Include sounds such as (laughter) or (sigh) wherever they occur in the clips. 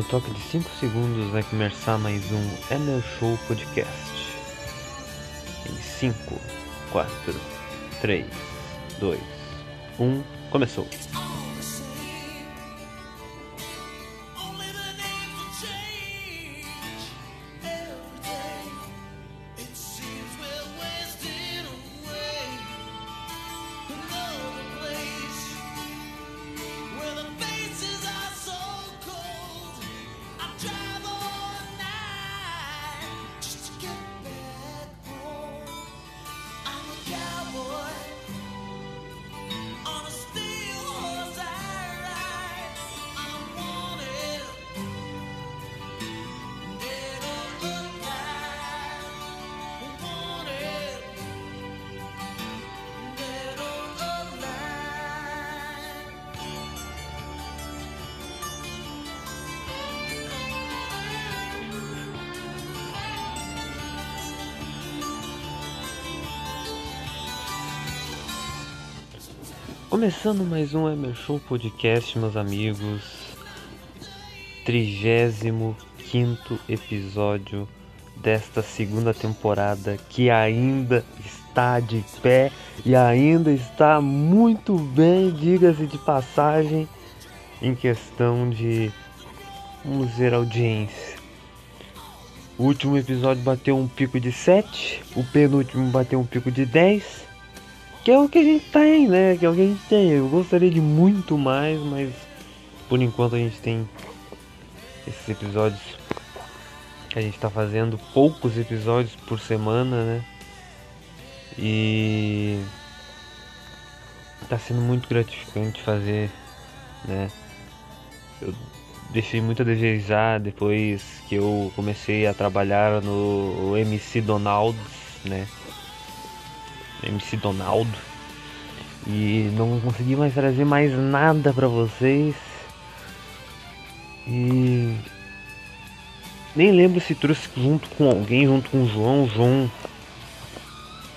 No toque de 5 segundos vai começar mais um Emer Show Podcast. Em 5, 4, 3, 2, 1, começou! Começando mais um Emer Show Podcast, meus amigos. 35 episódio desta segunda temporada que ainda está de pé e ainda está muito bem, diga-se de passagem, em questão de vamos ver audiência. O último episódio bateu um pico de 7, o penúltimo bateu um pico de 10 que é o que a gente tem, né? Que é o que a gente tem. Eu gostaria de muito mais, mas por enquanto a gente tem esses episódios a gente tá fazendo, poucos episódios por semana, né? E tá sendo muito gratificante fazer, né? Eu deixei muito a desejar depois que eu comecei a trabalhar no MC Donald, né? MC Donaldo. E não consegui mais trazer mais nada para vocês. E nem lembro se trouxe junto com alguém, junto com o João. O João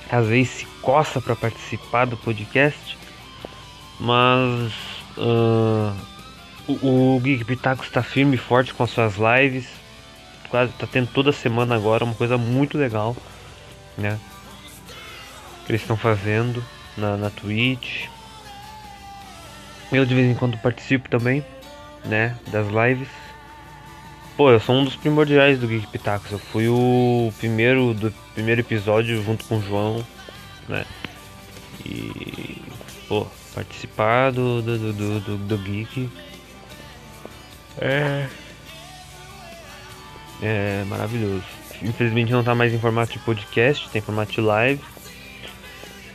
às vezes se coça para participar do podcast. Mas uh, o, o Geek Pitaco está firme e forte com as suas lives. Quase tá tendo toda semana agora, uma coisa muito legal, né? Que eles estão fazendo na, na Twitch. Eu de vez em quando participo também, né, das lives. Pô, eu sou um dos primordiais do Geek Pitacos. Eu fui o primeiro do primeiro episódio junto com o João, né? E pô, participar do do, do, do, do Geek é é maravilhoso. Infelizmente não tá mais em formato de podcast, tem formato de live.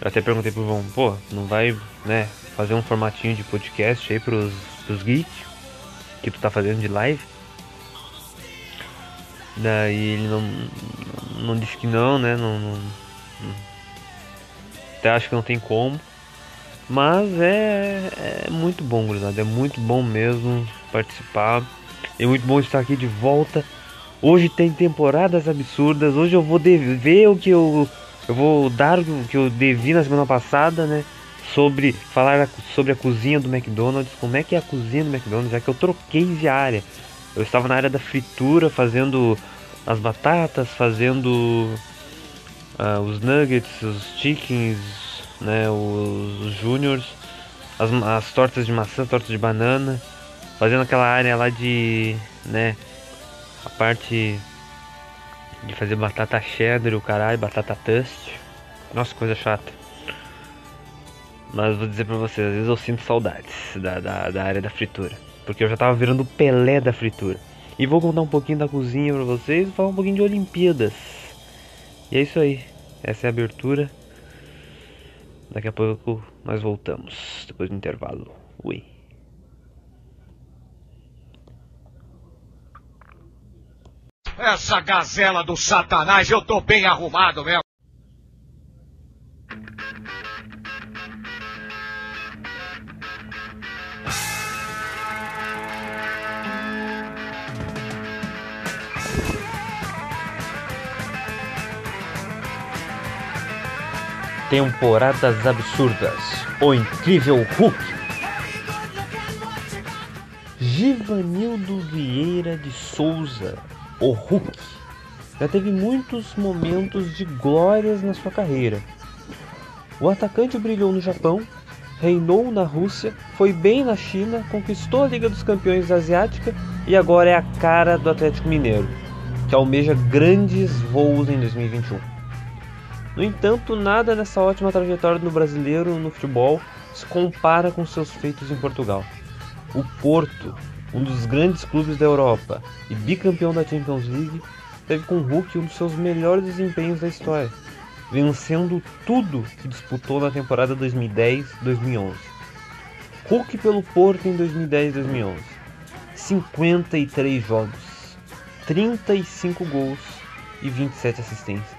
Eu até perguntei pro João, pô, não vai, né, fazer um formatinho de podcast aí pros, pros geeks que tu tá fazendo de live? Daí ele não, não disse que não, né, não, não, até acho que não tem como. Mas é, é muito bom, gurizada. É muito bom mesmo participar. É muito bom estar aqui de volta. Hoje tem temporadas absurdas. Hoje eu vou ver o que eu eu vou dar o que eu devi na semana passada, né? Sobre falar sobre a cozinha do McDonald's, como é que é a cozinha do McDonald's, já que eu troquei de área. Eu estava na área da fritura, fazendo as batatas, fazendo uh, os nuggets, os chickens, né, os, os juniors, as, as tortas de maçã, tortas de banana, fazendo aquela área lá de, né, a parte de fazer batata cheddar, o caralho, batata toast. Nossa, coisa chata. Mas vou dizer pra vocês, às vezes eu sinto saudades da, da, da área da fritura. Porque eu já tava virando o Pelé da fritura. E vou contar um pouquinho da cozinha pra vocês e falar um pouquinho de Olimpíadas. E é isso aí. Essa é a abertura. Daqui a pouco nós voltamos. Depois do intervalo. Ui. Essa gazela do satanás, eu tô bem arrumado mesmo. Temporadas Absurdas. O Incrível Hulk. Givanildo Vieira de Souza, o Hulk, já teve muitos momentos de glórias na sua carreira. O atacante brilhou no Japão, reinou na Rússia, foi bem na China, conquistou a Liga dos Campeões Asiática e agora é a cara do Atlético Mineiro, que almeja grandes voos em 2021. No entanto, nada nessa ótima trajetória do brasileiro no futebol se compara com seus feitos em Portugal. O Porto, um dos grandes clubes da Europa e bicampeão da Champions League, teve com o Hulk um dos seus melhores desempenhos da história, vencendo tudo que disputou na temporada 2010-2011. Hulk pelo Porto em 2010-2011. 53 jogos, 35 gols e 27 assistências.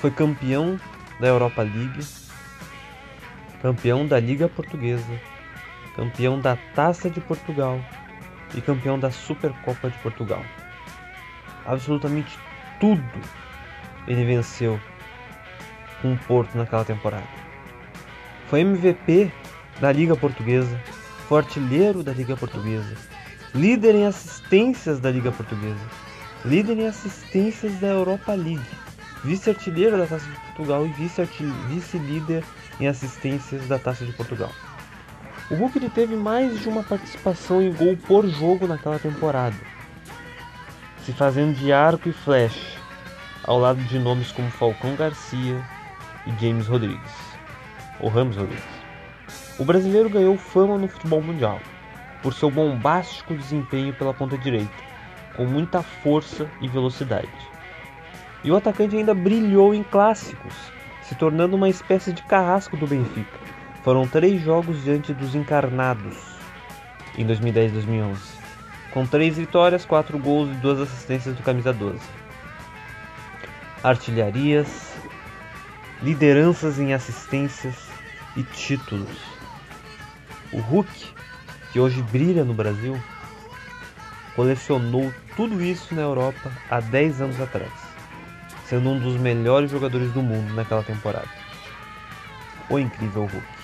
Foi campeão da Europa League, campeão da Liga Portuguesa, campeão da Taça de Portugal e campeão da Supercopa de Portugal. Absolutamente tudo ele venceu com o Porto naquela temporada. Foi MVP da Liga Portuguesa, foi artilheiro da Liga Portuguesa, líder em assistências da Liga Portuguesa, líder em assistências da Europa League, vice-artilheiro da Taça de Portugal e vice-líder em assistências da Taça de Portugal. O Hulk ele teve mais de uma participação em gol por jogo naquela temporada, se fazendo de arco e flecha, ao lado de nomes como Falcão Garcia e James Rodrigues, ou Ramos Rodrigues. O brasileiro ganhou fama no futebol mundial por seu bombástico desempenho pela ponta direita, com muita força e velocidade. E o atacante ainda brilhou em clássicos, se tornando uma espécie de carrasco do Benfica foram três jogos diante dos encarnados em 2010 e 2011, com três vitórias, quatro gols e duas assistências do camisa 12. Artilharias, lideranças em assistências e títulos. O Hulk, que hoje brilha no Brasil, colecionou tudo isso na Europa há 10 anos atrás, sendo um dos melhores jogadores do mundo naquela temporada. O incrível Hulk.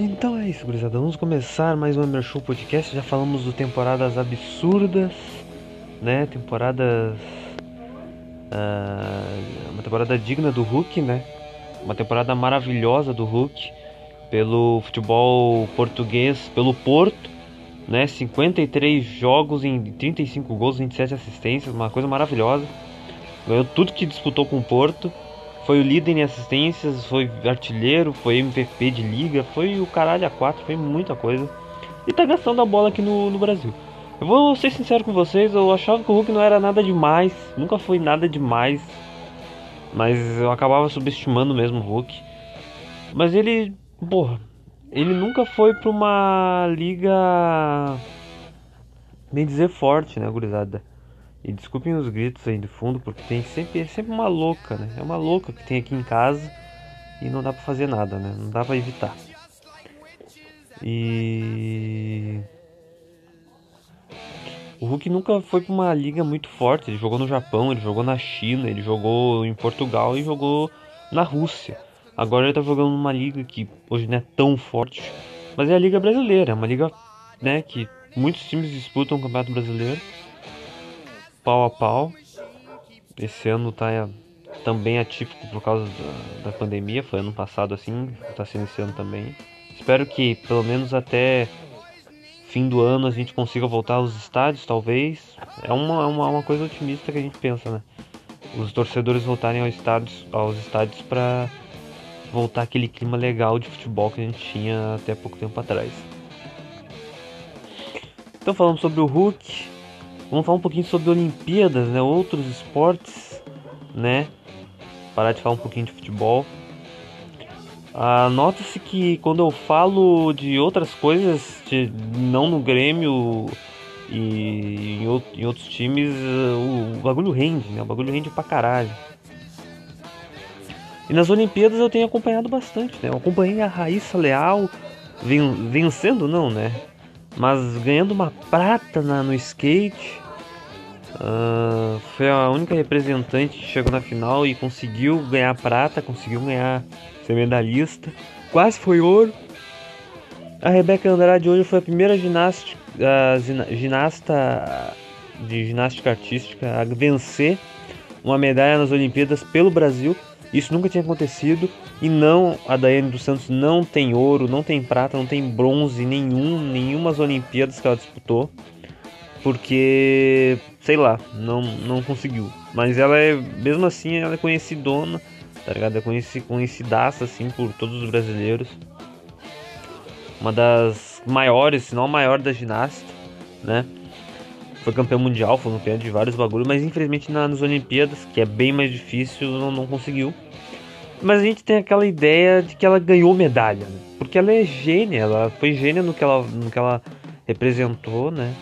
Então é isso, gurizada. Vamos começar mais um Emer Show Podcast. Já falamos do temporadas absurdas, né? Temporadas. Uh, uma temporada digna do Hulk, né? Uma temporada maravilhosa do Hulk pelo futebol português, pelo Porto, né? 53 jogos em 35 gols, 27 assistências, uma coisa maravilhosa. Ganhou tudo que disputou com o Porto. Foi o líder em assistências, foi artilheiro, foi MVP de liga, foi o caralho a 4, foi muita coisa. E tá gastando a bola aqui no, no Brasil. Eu vou ser sincero com vocês, eu achava que o Hulk não era nada demais, nunca foi nada demais. Mas eu acabava subestimando mesmo o Hulk. Mas ele, porra, ele nunca foi pra uma liga, bem dizer, forte, né, gurizada? E desculpem os gritos aí de fundo, porque tem sempre, é sempre uma louca, né? É uma louca que tem aqui em casa e não dá pra fazer nada, né? Não dá pra evitar. E. O Hulk nunca foi pra uma liga muito forte. Ele jogou no Japão, ele jogou na China, ele jogou em Portugal e jogou na Rússia. Agora ele tá jogando numa liga que hoje não é tão forte, mas é a Liga Brasileira, é uma liga né, que muitos times disputam o Campeonato Brasileiro pau a pau. Esse ano tá também atípico por causa da, da pandemia, foi ano passado assim, tá sendo esse ano também. Espero que pelo menos até fim do ano a gente consiga voltar aos estádios, talvez. É uma, uma, uma coisa otimista que a gente pensa, né? Os torcedores voltarem aos estádios, aos estádios para voltar aquele clima legal de futebol que a gente tinha até pouco tempo atrás. Então falamos sobre o Hulk, vamos falar um pouquinho sobre Olimpíadas, né? Outros esportes, né? Parar de falar um pouquinho de futebol. Ah, Nota-se que quando eu falo de outras coisas, de, não no Grêmio e em, em outros times, o, o bagulho rende, né? O bagulho rende pra caralho. E nas Olimpíadas eu tenho acompanhado bastante, né? Eu acompanhei a Raíssa Leal ven vencendo, não, né? Mas ganhando uma prata na, no skate. Uh, foi a única representante que chegou na final e conseguiu ganhar prata, conseguiu ganhar ser medalhista. Quase foi ouro. A Rebeca Andrade hoje foi a primeira ginasta, uh, ginasta de ginástica artística a vencer uma medalha nas Olimpíadas pelo Brasil. Isso nunca tinha acontecido. E não, a Daiane dos Santos não tem ouro, não tem prata, não tem bronze nenhum, nenhumas Olimpíadas que ela disputou. Porque, sei lá, não, não conseguiu. Mas ela é, mesmo assim, ela é conhecidona, tá ligado? É conheci, conhecidaça, assim, por todos os brasileiros. Uma das maiores, se não a maior da ginasta, né? foi campeão mundial, foi campeão de vários bagulhos, mas infelizmente nas Olimpíadas, que é bem mais difícil, não, não conseguiu. Mas a gente tem aquela ideia de que ela ganhou medalha, né? porque ela é gênia, ela foi gênia no que ela, no que ela representou, né?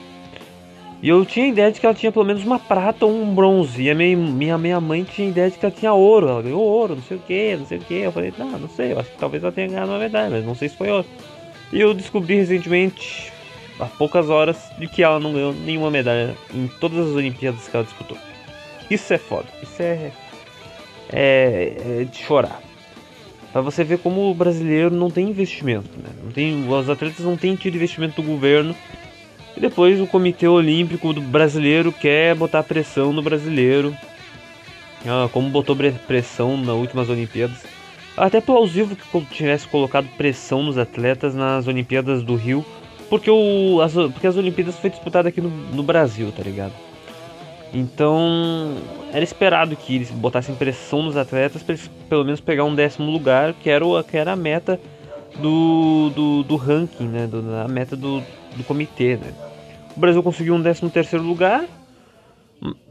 E eu tinha ideia de que ela tinha pelo menos uma prata ou um bronze. E a minha, minha, minha mãe tinha ideia de que ela tinha ouro. Ela ganhou ouro, não sei o que, não sei o que. Eu falei, não, não sei, eu acho que talvez ela tenha ganhado uma medalha, mas não sei se foi ouro. E eu descobri recentemente, há poucas horas de que ela não ganhou nenhuma medalha em todas as Olimpíadas que ela disputou. Isso é foda, isso é, é, é de chorar. Pra você ver como o brasileiro não tem investimento, né? Não tem, os atletas não têm tido investimento do governo. E depois o Comitê Olímpico do Brasileiro quer botar pressão no brasileiro. Ah, como botou pressão nas últimas Olimpíadas. Até plausível que tivesse colocado pressão nos atletas nas Olimpíadas do Rio porque, o, as, porque as Olimpíadas foi disputada aqui no, no Brasil, tá ligado? Então era esperado que eles botassem pressão nos atletas para eles pelo menos pegar um décimo lugar, que era, o, que era a meta do, do, do ranking, né? Do, a meta do, do comitê, né? O Brasil conseguiu um décimo terceiro lugar,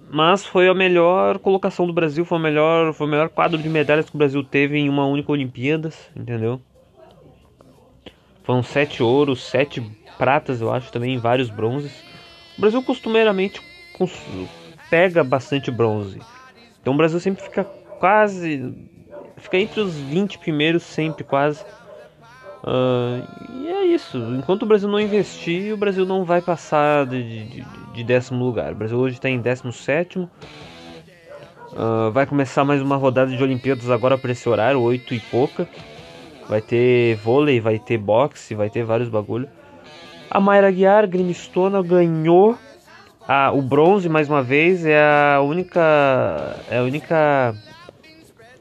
mas foi a melhor colocação do Brasil, foi o melhor, foi o melhor quadro de medalhas que o Brasil teve em uma única Olimpíadas, entendeu? Foram sete ouros, sete pratas, eu acho, também vários bronzes. O Brasil costumeiramente pega bastante bronze. Então o Brasil sempre fica quase. Fica entre os 20 primeiros, sempre quase. Uh, e é isso. Enquanto o Brasil não investir, o Brasil não vai passar de, de, de décimo lugar. O Brasil hoje está em 17. Uh, ah, vai começar mais uma rodada de Olimpíadas agora para esse horário, 8 e pouca. Vai ter vôlei, vai ter boxe, vai ter vários bagulho. A Mayra Guiar, grimistona, ganhou a, o bronze mais uma vez. É a única, é a única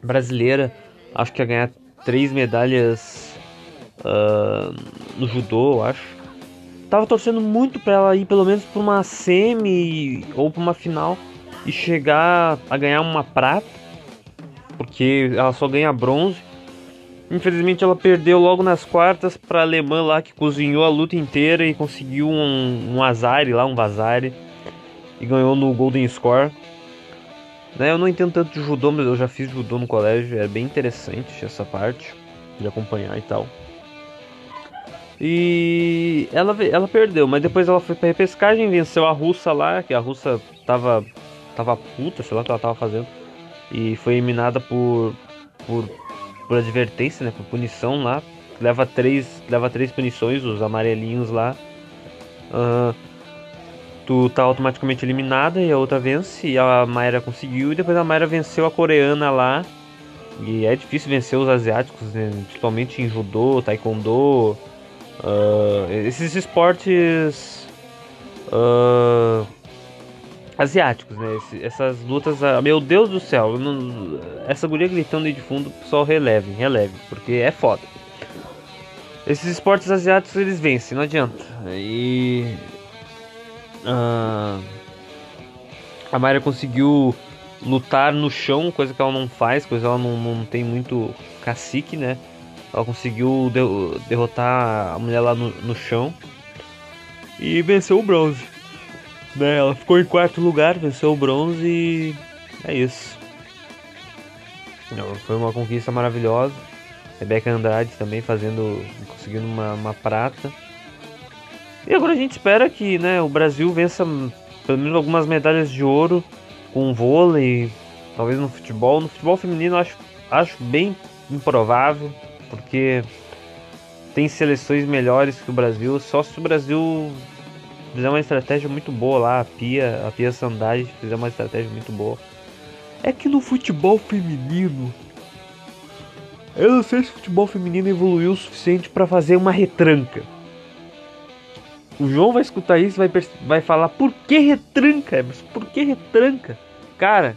brasileira, acho que a ganhar três medalhas uh, no judô, eu acho. Tava torcendo muito para ela ir pelo menos para uma semi ou para uma final e chegar a ganhar uma prata, porque ela só ganha bronze. Infelizmente ela perdeu logo nas quartas para a alemã lá que cozinhou a luta inteira e conseguiu um, um azar lá, um vazare ganhou no Golden Score. Né, eu não entendo tanto de judô, mas eu já fiz judô no colégio, é bem interessante essa parte de acompanhar e tal. E ela, ela perdeu, mas depois ela foi pra repescagem, venceu a russa lá, que a russa tava, tava puta, sei lá o que ela tava fazendo. E foi eliminada por, por por advertência, né? Por punição lá. Leva três, leva três punições, os amarelinhos lá. Tu tá automaticamente eliminada e a outra vence. E a Mayra conseguiu. E depois a Mayra venceu a coreana lá. E é difícil vencer os asiáticos, né? principalmente em judô, taekwondo. Uh, esses esportes. Uh, asiáticos, né? Esse, essas lutas, ah, meu Deus do céu, não, essa guria gritando aí de fundo, pessoal releve, releve, porque é foda. Esses esportes asiáticos eles vencem, não adianta. E. Uh, a Mayra conseguiu lutar no chão, coisa que ela não faz, coisa que ela não, não tem muito cacique, né? Ela conseguiu de, derrotar a mulher lá no, no chão e venceu o bronze. Né? Ela ficou em quarto lugar, venceu o bronze e é isso. Foi uma conquista maravilhosa. Rebeca Andrade também fazendo, conseguindo uma, uma prata. E agora a gente espera que né, o Brasil vença pelo menos algumas medalhas de ouro com vôlei, talvez no futebol. No futebol feminino acho, acho bem improvável, porque tem seleções melhores que o Brasil. Só se o Brasil fizer uma estratégia muito boa lá, a Pia, a Pia Sandage fizer uma estratégia muito boa. É que no futebol feminino eu não sei se o futebol feminino evoluiu o suficiente para fazer uma retranca. O João vai escutar isso vai, vai falar: por que retranca? Mas por que retranca? Cara,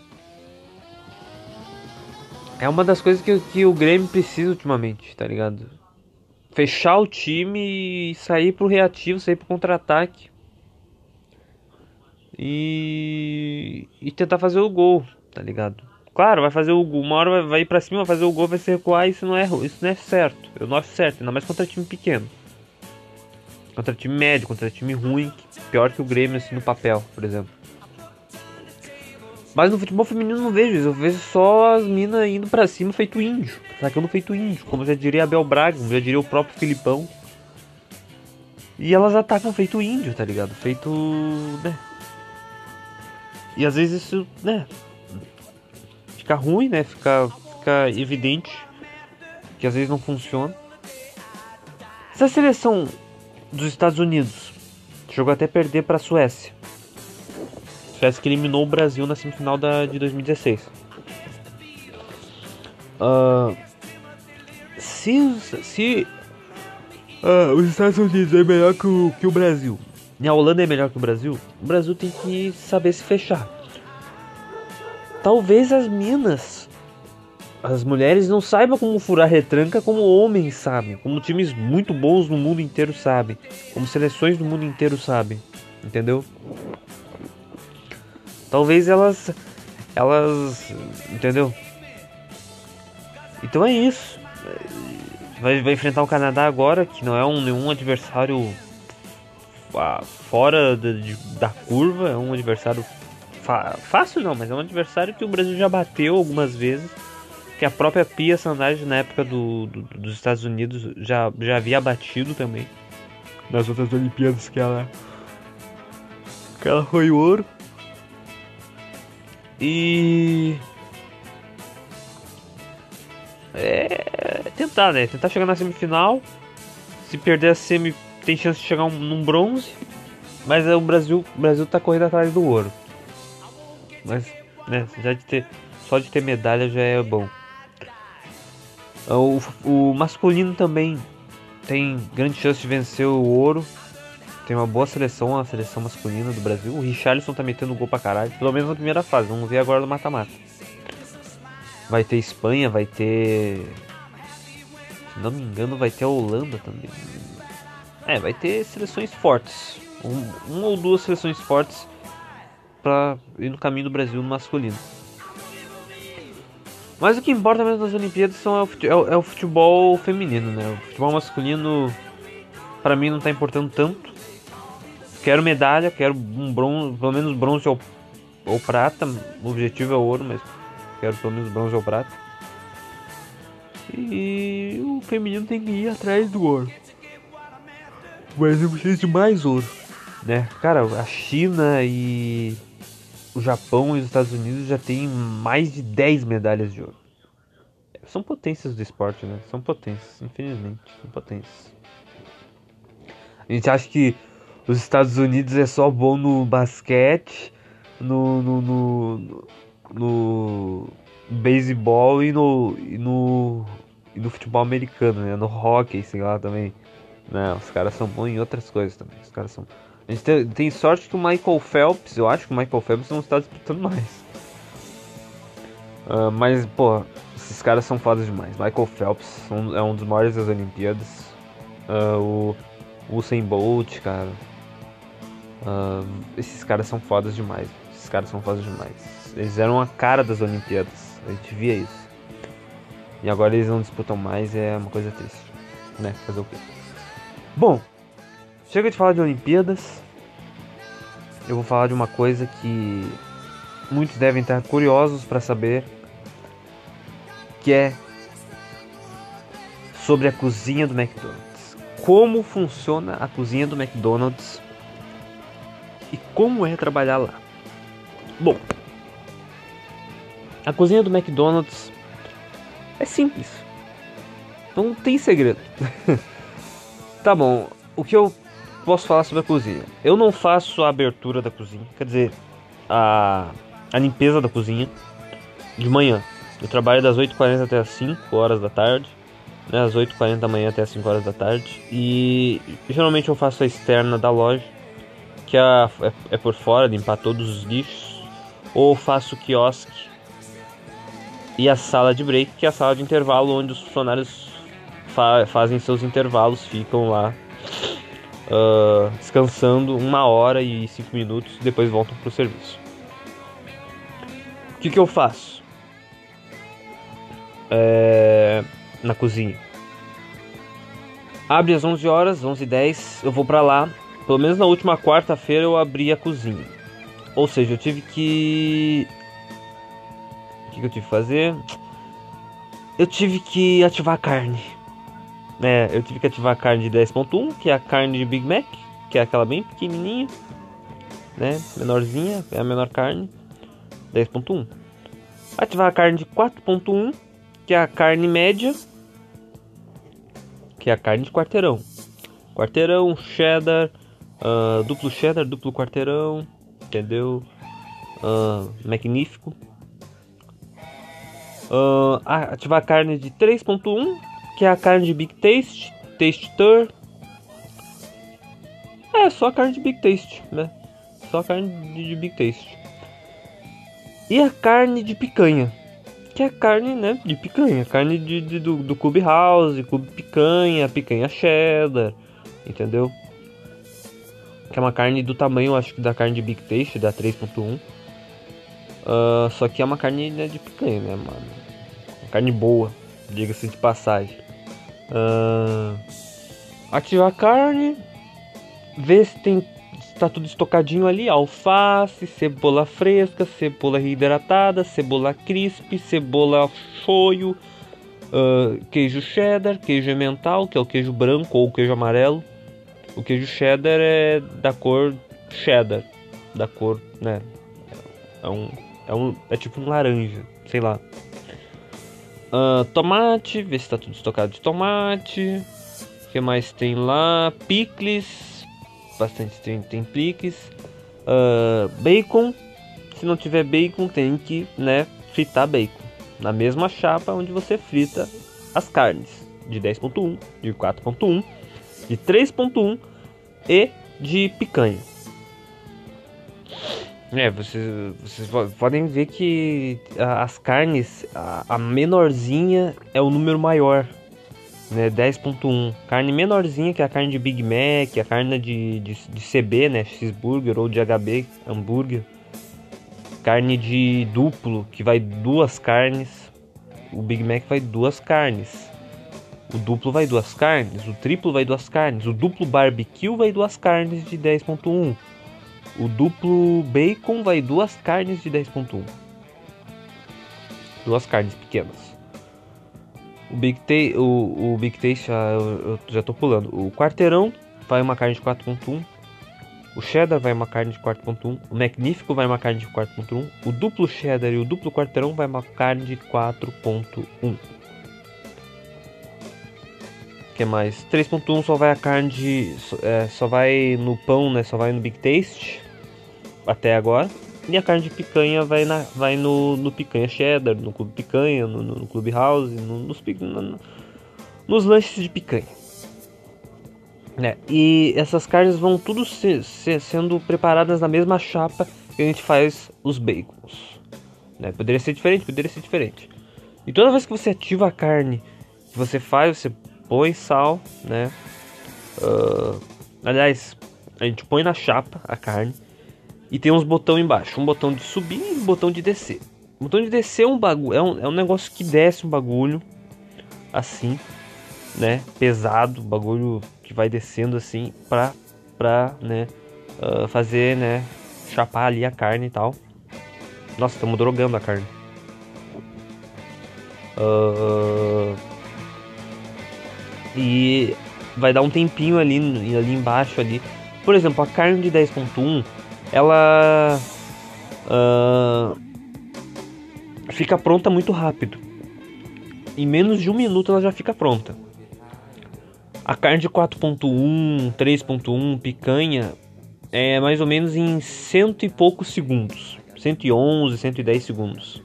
é uma das coisas que, que o Grêmio precisa ultimamente, tá ligado? Fechar o time e sair pro reativo, sair pro contra-ataque. E, e tentar fazer o gol, tá ligado? Claro, vai fazer o gol, uma hora vai, vai ir pra cima, vai fazer o gol, vai se recuar, isso não é, isso não é certo. Eu não acho certo, ainda mais contra time pequeno. Contra time médio, contra time ruim, pior que o Grêmio assim no papel, por exemplo. Mas no futebol feminino não vejo isso, eu vejo só as minas indo pra cima feito índio, sacando feito índio, como já diria Abel Braga, como já diria o próprio Filipão. E elas atacam feito índio, tá ligado? Feito. né? E às vezes isso, né? fica ruim, né? Fica, fica evidente que às vezes não funciona. Essa seleção dos Estados Unidos chegou até perder para a Suécia. Suécia que eliminou o Brasil na semifinal da, de 2016. Uh, ah, se se uh, os Estados Unidos é melhor que o, que o Brasil e a Holanda é melhor que o Brasil, o Brasil tem que saber se fechar. Talvez as minas, as mulheres não saibam como furar retranca como homens sabem, como times muito bons no mundo inteiro sabem, como seleções do mundo inteiro sabem, entendeu? Talvez elas, elas, entendeu? Então é isso. Vai, vai enfrentar o Canadá agora, que não é um, nenhum adversário ah, fora de, de, da curva, é um adversário fácil não, mas é um adversário que o Brasil já bateu algumas vezes. Que a própria Pia Sandage na época do, do, dos Estados Unidos já, já havia batido também. Nas outras Olimpíadas que ela. Que ela foi ouro. E. É. Tentar, né? Tentar chegar na semifinal. Se perder a semi, tem chance de chegar um, num bronze. Mas é, o Brasil, o Brasil tá correndo atrás do ouro. Mas, né, já de ter, só de ter medalha já é bom. O, o masculino também tem grande chance de vencer o ouro. Tem uma boa seleção, a seleção masculina do Brasil. O Richarlison tá metendo gol pra caralho, pelo menos na primeira fase. Vamos ver agora no mata-mata. Vai ter Espanha, vai ter. Se não me engano, vai ter a Holanda também. É, vai ter seleções fortes. Um, uma ou duas seleções fortes para ir no caminho do Brasil no masculino. Mas o que importa mesmo nas Olimpíadas são, é, o é futebol feminino, né? O futebol masculino, para mim, não tá importando tanto. Quero medalha, quero um bronze, pelo menos bronze ou, ou prata. O objetivo é ouro, mas quero pelo menos bronze ou prata. E o feminino tem que ir atrás do ouro. Mas eu preciso de mais ouro, né? Cara, a China e o Japão e os Estados Unidos já têm mais de 10 medalhas de ouro. São potências do esporte, né? São potências, infelizmente, são potências. A gente acha que os Estados Unidos é só bom no basquete, no, no, no, no, beisebol e no, e no, e no futebol americano, né? No hockey, sei lá, também. Não, os caras são bons em outras coisas também. Os caras são a gente tem, tem, sorte que o Michael Phelps, eu acho que o Michael Phelps não está disputando mais. Uh, mas, pô, esses caras são fodas demais. Michael Phelps é um dos maiores das Olimpíadas. Uh, o Usain Bolt, cara. Uh, esses caras são fodas demais. Esses caras são fodas demais. Eles eram a cara das Olimpíadas. A gente via isso. E agora eles não disputam mais, é uma coisa triste. Né? Fazer o quê? Bom, chega de falar de Olimpíadas. Eu vou falar de uma coisa que muitos devem estar curiosos para saber, que é sobre a cozinha do McDonald's. Como funciona a cozinha do McDonald's e como é trabalhar lá. Bom, a cozinha do McDonald's é simples. Não tem segredo. (laughs) tá bom, o que eu posso falar sobre a cozinha? Eu não faço a abertura da cozinha, quer dizer, a, a limpeza da cozinha de manhã. Eu trabalho das 8h40 até as 5 horas da tarde, né, às 8h40 da manhã até as 5 horas da tarde. E geralmente eu faço a externa da loja, que é, é, é por fora, limpar todos os lixos. Ou faço o quiosque e a sala de break, que é a sala de intervalo onde os funcionários fa fazem seus intervalos, ficam lá uh, descansando uma hora e cinco minutos e depois voltam para o serviço. O que, que eu faço? É, na cozinha. Abre às 11 horas, 11 h 10 eu vou para lá. Pelo menos na última quarta-feira eu abri a cozinha. Ou seja, eu tive que que, que eu tive que fazer? Eu tive que ativar a carne. É, eu tive que ativar a carne de 10.1, que é a carne de Big Mac, que é aquela bem pequenininha, né? Menorzinha, é a menor carne. 10.1. Ativar a carne de 4.1, que é a carne média, que é a carne de quarteirão. Quarteirão, cheddar, uh, duplo cheddar, duplo quarteirão, entendeu? Uh, magnífico. Uh, ativar a carne de 3.1, que é a carne de Big Taste, Taste Tour. É, só a carne de Big Taste, né? Só a carne de, Big Taste. E a carne de picanha, que é carne, né, de picanha, carne de, de do, do Cube House, Cube Picanha, picanha cheddar, entendeu? Que é uma carne do tamanho, acho que da carne de Big Taste, da 3.1. Uh, só que é uma carne né, de picanha, né, mano? Carne boa, diga-se de passagem. Uh, ativar a carne, ver se tem está tudo estocadinho ali, alface, cebola fresca, cebola reidratada, cebola crisp, cebola shoyu, uh, queijo cheddar, queijo emmental, que é o queijo branco ou o queijo amarelo. O queijo cheddar é da cor cheddar, da cor, né? É um é, um, é tipo um laranja, sei lá. Uh, tomate, ver se tá tudo estocado de tomate. O que mais tem lá? Picles. Bastante tem, tem picles. Uh, bacon. Se não tiver bacon, tem que né, fritar bacon. Na mesma chapa onde você frita as carnes. De 10.1, de 4.1, de 3.1 e de picanha. É, vocês, vocês podem ver que as carnes, a, menorzinha é o número maior, né? 10.1. Carne menorzinha, que é a carne de Big Mac, a carne de, de, de CB, né? Cheeseburger ou de HB, hambúrguer. Carne de duplo, que vai duas carnes. O Big Mac vai duas carnes. O duplo vai duas carnes. O triplo vai duas carnes. O duplo barbecue vai duas carnes de 10.1. O duplo bacon vai duas carnes de 10.1. Duas carnes pequenas. O Big, T, o, o Big Taste, ah, eu, eu, já tô pulando. O quarteirão vai uma carne de 4.1. O cheddar vai uma carne de 4.1. O magnífico vai uma carne de 4.1. O duplo cheddar e o duplo quarteirão vai uma carne de 4.1 que mais? 3.1 só vai a carne de. É, só vai no pão, né? Só vai no Big Taste até agora. E a carne de picanha vai, na, vai no, no picanha cheddar, no clube picanha, no, no, no clube house, no, nos, no, nos lanches de picanha. Né? E essas carnes vão tudo se, se, sendo preparadas na mesma chapa que a gente faz os bacons. Né? Poderia ser diferente, poderia ser diferente. E toda vez que você ativa a carne, que você faz, você põe sal, né? Uh, aliás, a gente põe na chapa a carne e tem uns botão embaixo, um botão de subir e um botão de descer. O botão de descer é um bagulho, é um, é um negócio que desce um bagulho assim, né? Pesado, bagulho que vai descendo assim pra, pra né? Uh, fazer, né? Chapar ali a carne e tal. Nossa, estamos drogando a carne. Uh, e vai dar um tempinho ali, ali embaixo ali. Por exemplo, a carne de 10.1, ela uh, fica pronta muito rápido. Em menos de um minuto ela já fica pronta. A carne de 4.1, 3.1, picanha, é mais ou menos em cento e poucos segundos. 111, 110 segundos.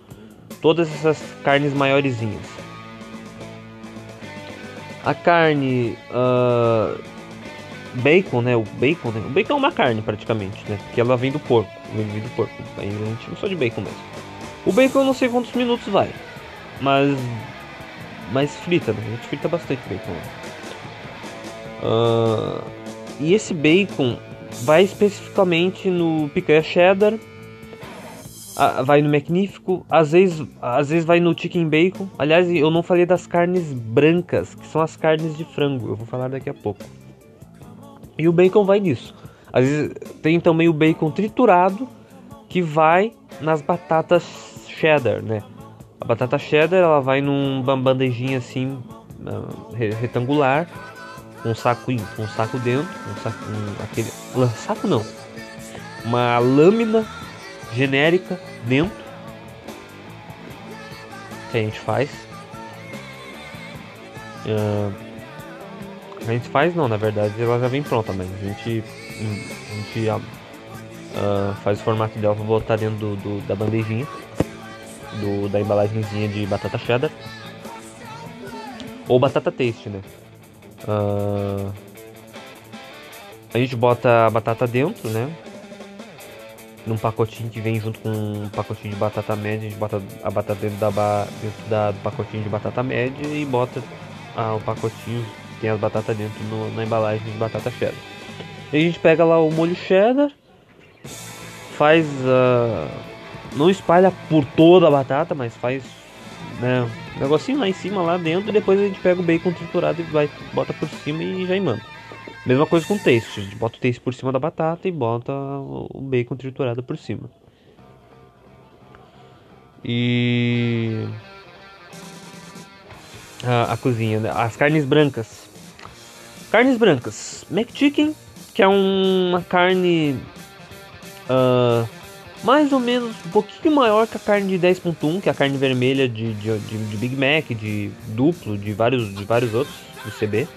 Todas essas carnes maiorzinhas. A carne uh, bacon, né? O bacon, né? O bacon é uma carne praticamente, né? Porque ela vem do porco, vem do porco. Aí a gente não só de bacon mesmo. O bacon eu não sei quantos minutos vai, mas mas frita, né? A gente frita bastante bacon. Uh, e esse bacon vai especificamente no picanha cheddar vai no magnífico, às vezes, às vezes vai no chicken bacon. Aliás, eu não falei das carnes brancas, que são as carnes de frango. Eu vou falar daqui a pouco. E o bacon vai nisso. Às vezes tem também o bacon triturado que vai nas batatas cheddar, né? A batata cheddar ela vai numa bandejinha assim uh, retangular, com um saco, um saco dentro, um saco, um, aquele saco não, uma lâmina genérica dentro que a gente faz. Uh, a gente faz não, na verdade ela já vem pronta, mas a gente, a gente uh, faz o formato dela para botar dentro do, do, da bandejinha, do, da embalagenzinha de batata cheddar ou batata taste, né? Uh, a gente bota a batata dentro, né? Num pacotinho que vem junto com um pacotinho de batata média, a gente bota a batata dentro, da ba... dentro da, do pacotinho de batata média e bota ah, o pacotinho que tem as batatas dentro no, na embalagem de batata cheddar. E a gente pega lá o molho cheddar, faz. Uh, não espalha por toda a batata, mas faz né, um negocinho lá em cima, lá dentro, e depois a gente pega o bacon triturado e vai, bota por cima e já emanda. Mesma coisa com o taste, a gente bota o taste por cima da batata e bota o bacon triturado por cima. E a, a cozinha, né? as carnes brancas. Carnes brancas, McChicken, que é uma carne uh, mais ou menos um pouquinho maior que a carne de 10.1, que é a carne vermelha de, de, de, de Big Mac, de duplo, de vários, de vários outros, do CB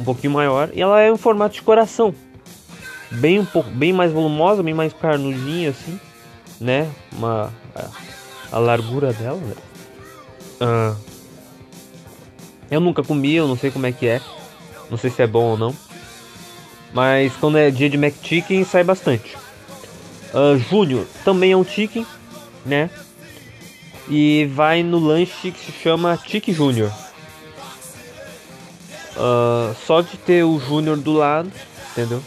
um pouquinho maior e ela é em formato de coração, bem um pouco, bem mais volumosa, bem mais carnudinha assim, né? Uma a, a largura dela. Né? Ah, eu nunca comi, eu não sei como é que é, não sei se é bom ou não, mas quando é dia de McChicken sai bastante. Uh, Júnior também é um chicken, né? E vai no lanche que se chama Chicken Júnior. Uh, só de ter o Júnior do lado, entendeu?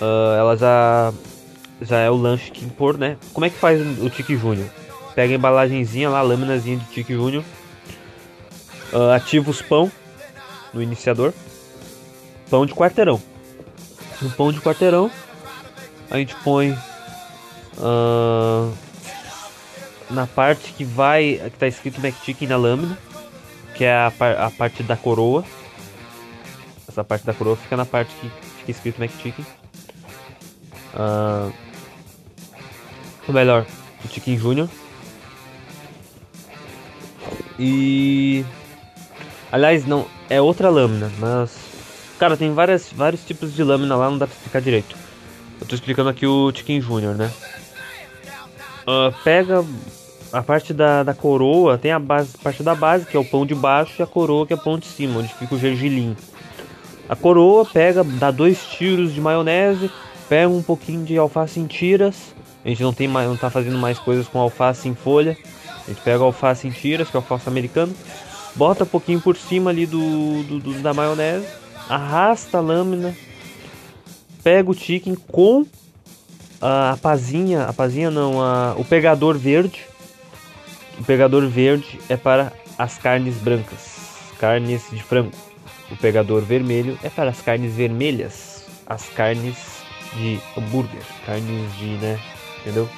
Uh, ela já, já é o lanche que impor, né? Como é que faz o Tique Júnior? Pega a embalagenzinha lá, a lâminazinha de Tique Júnior. Uh, ativa os pão no iniciador. Pão de quarteirão. Um pão de quarteirão. A gente põe uh, na parte que vai, que tá escrito McChicken na lâmina, que é a, a parte da coroa. Essa parte da coroa fica na parte que fica escrito McChicken. Uh, ou melhor, o Chicken Junior. E aliás, não, é outra lâmina, mas cara, tem várias, vários tipos de lâmina lá, não dá pra explicar direito. Eu tô explicando aqui o Chicken Junior, né? Uh, pega a parte da, da coroa, tem a base, a parte da base, que é o pão de baixo, e a coroa, que é o pão de cima, onde fica o gergelim. A coroa pega, dá dois tiros de maionese, pega um pouquinho de alface em tiras. A gente não tem mais, não tá fazendo mais coisas com alface em folha. A gente pega alface em tiras, que é alface americano. bota um pouquinho por cima ali do, do, do da maionese, arrasta a lâmina, pega o chicken com a, pazinha, a pazinha não, a, o pegador verde. O pegador verde é para as carnes brancas, carnes de frango. O pegador vermelho é para as carnes vermelhas, as carnes de hambúrguer, carnes de, né, entendeu?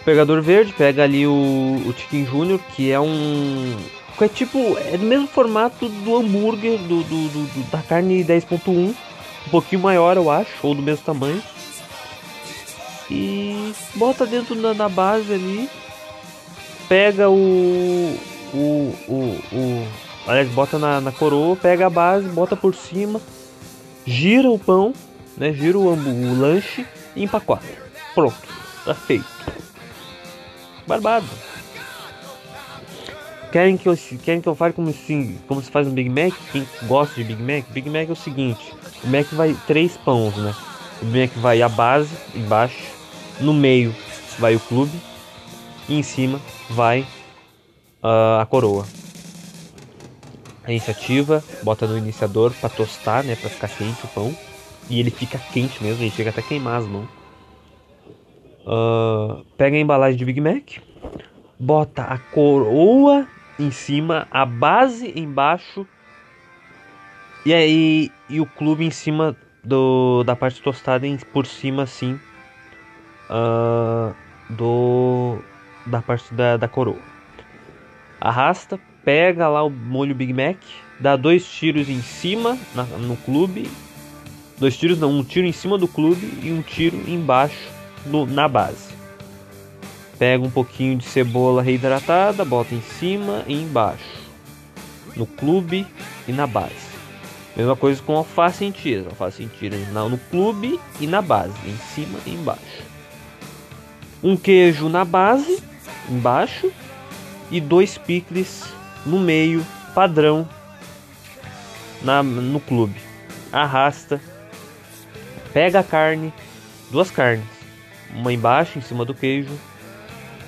O pegador verde pega ali o, o Chicken Junior, que é um é tipo, é do mesmo formato do hambúrguer, do, do, do da carne 10.1, um pouquinho maior eu acho, ou do mesmo tamanho. E bota dentro da, base ali, pega o, o, o, o aliás, bota na, na coroa, pega a base, bota por cima, gira o pão, né, gira o, o lanche e empacota. Pronto, tá feito. Barbado. Querem que eu, querem que eu fale como, assim, como se faz um Big Mac? Quem gosta de Big Mac? Big Mac é o seguinte: o Mac vai três pães, né? O Big Mac vai a base embaixo, no meio vai o clube e em cima vai uh, a coroa. A gente ativa, bota no iniciador para tostar, né? Para ficar quente o pão. E ele fica quente mesmo, ele chega até a queimar as mãos. Uh, pega a embalagem de Big Mac, bota a coroa em cima, a base embaixo e aí e o clube em cima do, da parte tostada em, por cima assim uh, do da parte da, da coroa. Arrasta, pega lá o molho Big Mac, dá dois tiros em cima na, no clube, dois tiros não, um tiro em cima do clube e um tiro embaixo no, na base. Pega um pouquinho de cebola reidratada, bota em cima e embaixo. No clube e na base. Mesma coisa com alface em tiras. Alface em tiras no clube e na base. Em cima e embaixo. Um queijo na base, embaixo. E dois picles no meio, padrão, na, no clube. Arrasta. Pega a carne, duas carnes. Uma embaixo, em cima do queijo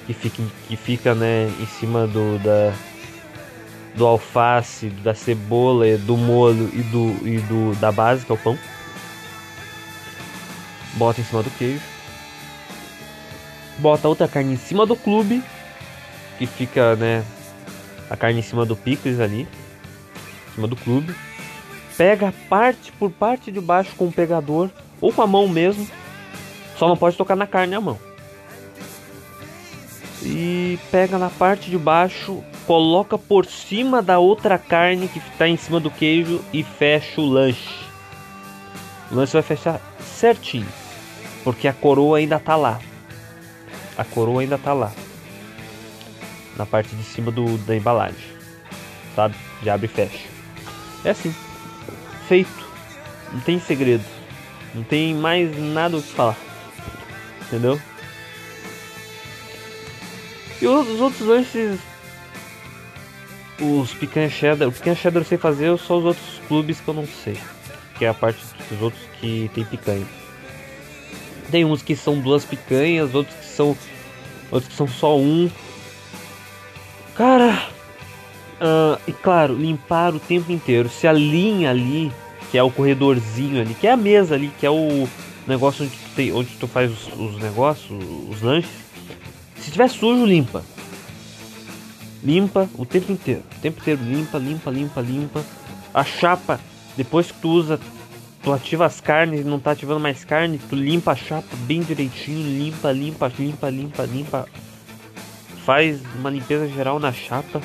que fica, que fica né, em cima do, da, do alface, da cebola, do molho e do, e do da base, que é o pão. Bota em cima do queijo. Bota outra carne em cima do clube, que fica, né, a carne em cima do picles ali, em cima do clube. Pega parte por parte de baixo com o pegador ou com a mão mesmo. Só não pode tocar na carne a mão e pega na parte de baixo, coloca por cima da outra carne que está em cima do queijo e fecha o lanche. O lanche vai fechar certinho, porque a coroa ainda tá lá. A coroa ainda tá lá. Na parte de cima do, da embalagem. Sabe? Já abre e fecha. É assim. Feito. Não tem segredo. Não tem mais nada o que falar. Entendeu? E os outros lanches. Os picanha cheddar. O picanha cheddar eu sei fazer, só os outros clubes que eu não sei. Que é a parte dos outros que tem picanha. Tem uns que são duas picanhas, outros que são. Outros que são só um. Cara. Uh, e claro, limpar o tempo inteiro. Se a linha ali, que é o corredorzinho ali, que é a mesa ali, que é o negócio onde tu, tem, onde tu faz os, os negócios, os lanches se tiver sujo, limpa. Limpa o tempo inteiro. O tempo inteiro limpa, limpa, limpa, limpa. A chapa, depois que tu usa, tu ativa as carnes e não tá ativando mais carne, tu limpa a chapa bem direitinho, limpa, limpa, limpa, limpa, limpa. Faz uma limpeza geral na chapa.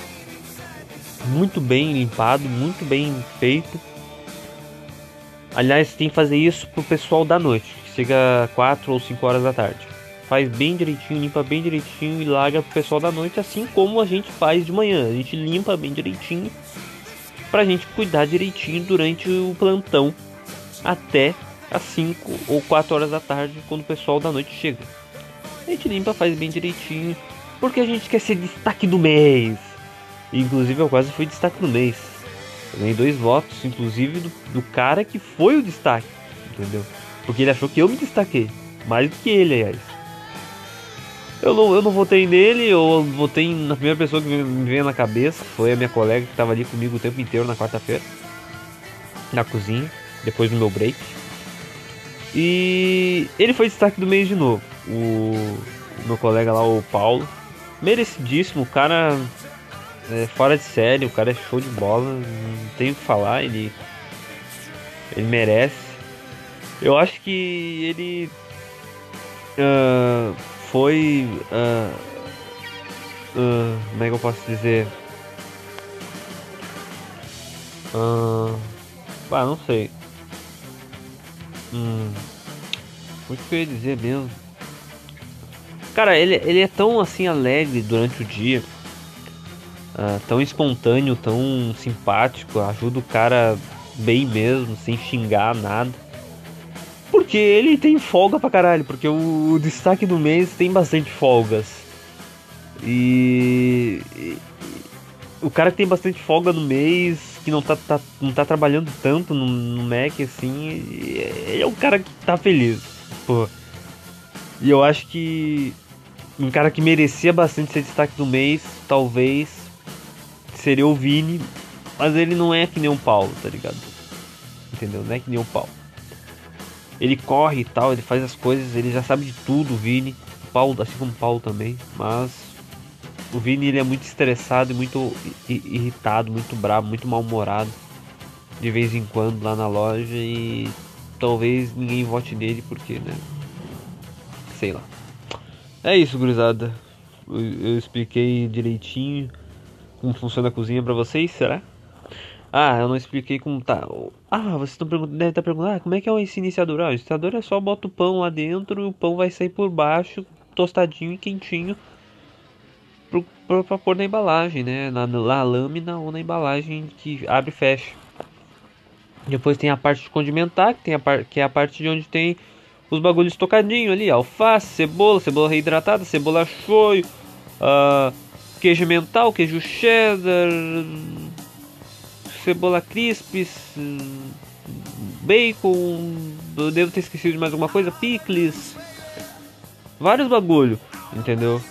Muito bem limpado, muito bem feito. Aliás, tem que fazer isso pro pessoal da noite, que chega 4 ou 5 horas da tarde faz bem direitinho, limpa bem direitinho e larga pro pessoal da noite, assim como a gente faz de manhã. A gente limpa bem direitinho pra gente cuidar direitinho durante o plantão até as 5 ou 4 horas da tarde, quando o pessoal da noite chega. A gente limpa, faz bem direitinho, porque a gente quer ser destaque do mês. Inclusive eu quase fui destaque do mês. Eu ganhei dois votos, inclusive do, do cara que foi o destaque, entendeu? Porque ele achou que eu me destaquei, mais do que ele, aliás. Eu não, eu não votei nele, eu votei na primeira pessoa que me veio na cabeça, foi a minha colega que estava ali comigo o tempo inteiro na quarta-feira, na cozinha, depois do meu break. E ele foi destaque do mês de novo. O, o meu colega lá, o Paulo, merecidíssimo, o cara é fora de série, o cara é show de bola, não tenho o que falar, ele, ele merece. Eu acho que ele uh, foi. Uh, uh, como é que eu posso dizer? Uh, ah, não sei. Hum, o que eu ia dizer mesmo? Cara, ele, ele é tão assim alegre durante o dia, uh, tão espontâneo, tão simpático, ajuda o cara bem mesmo, sem xingar nada. Porque ele tem folga pra caralho, porque o, o destaque do mês tem bastante folgas. E, e, o cara que tem bastante folga no mês, que não tá, tá não tá trabalhando tanto no, no, Mac assim, ele é um cara que tá feliz. Pô. E eu acho que um cara que merecia bastante ser destaque do mês, talvez seria o Vini, mas ele não é que nem o Paulo, tá ligado? Entendeu? Não é que nem o Paulo. Ele corre e tal, ele faz as coisas, ele já sabe de tudo, o Vini. O Paulo, assim como o Paulo também. Mas o Vini ele é muito estressado e muito irritado, muito bravo, muito mal-humorado. De vez em quando lá na loja e talvez ninguém vote nele porque, né? Sei lá. É isso, gurizada. Eu, expliquei direitinho como funciona a cozinha para vocês, será? Ah, eu não expliquei como tá. Ah, vocês estão perguntando, deve estar tá perguntando, ah, como é que é esse iniciador? Ah, o iniciador é só bota o pão lá dentro e o pão vai sair por baixo, tostadinho e quentinho, pra pôr na embalagem, né? Na, na lâmina ou na embalagem que abre e fecha. Depois tem a parte de condimentar, que, tem a par, que é a parte de onde tem os bagulhos tocadinhos ali, alface, cebola, cebola reidratada, cebola shoyu, uh, queijo mental, queijo cheddar, cebola crisps, bacon, eu devo ter esquecido de mais alguma coisa, picles, vários bagulho, entendeu?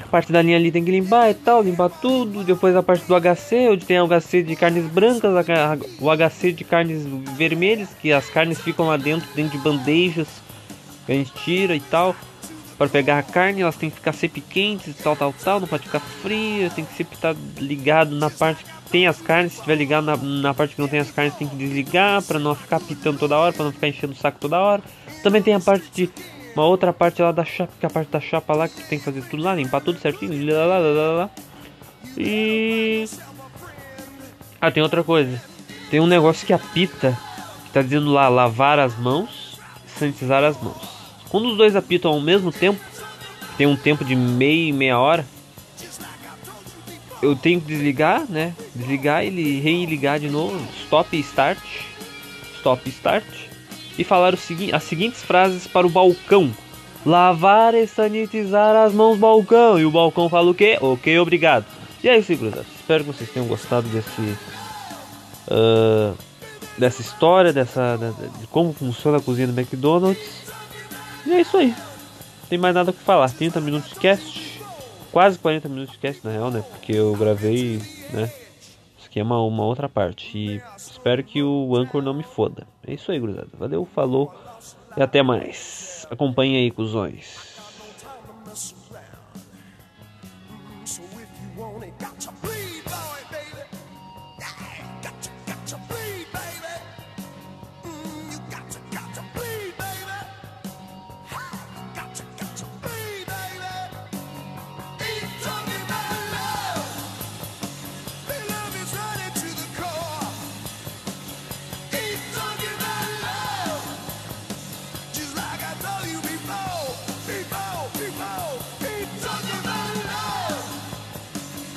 A parte da linha ali tem que limpar e tal, limpar tudo. Depois a parte do HC, onde tem o HC de carnes brancas, o HC de carnes vermelhas, que as carnes ficam lá dentro, dentro de bandejas, que a gente tira e tal para pegar a carne, elas têm que ficar sempre quentes, tal, tal, tal, não pode ficar fria, tem que sempre estar ligado na parte tem as carnes, se estiver ligado na, na parte que não tem as carnes, tem que desligar para não ficar pitando toda hora, para não ficar enchendo o saco toda hora. Também tem a parte de uma outra parte lá da chapa, que é a parte da chapa lá que tem que fazer tudo lá, limpar tudo certinho, lá, lá, lá, lá. E ah, tem outra coisa. Tem um negócio que apita, que tá dizendo lá lavar as mãos, sanitizar as mãos. Quando os dois apitam ao mesmo tempo, tem um tempo de meia e meia hora, eu tenho que desligar, né? Desligar e reiligar de novo, stop e start, stop e start, e falar o segui as seguintes frases para o balcão. Lavar e sanitizar as mãos balcão. E o balcão fala o quê? Ok, obrigado. E é isso, gurizada. Espero que vocês tenham gostado desse... Uh, dessa história, dessa, de como funciona a cozinha do McDonald's. E é isso aí. Não tem mais nada o que falar. 30 minutos de cast. Quase 40 minutos de cast na real, né? Porque eu gravei, né? Uma, uma outra parte. E espero que o Anchor não me foda. É isso aí, gurizada. Valeu, falou e até mais. Acompanhe aí, cuzões.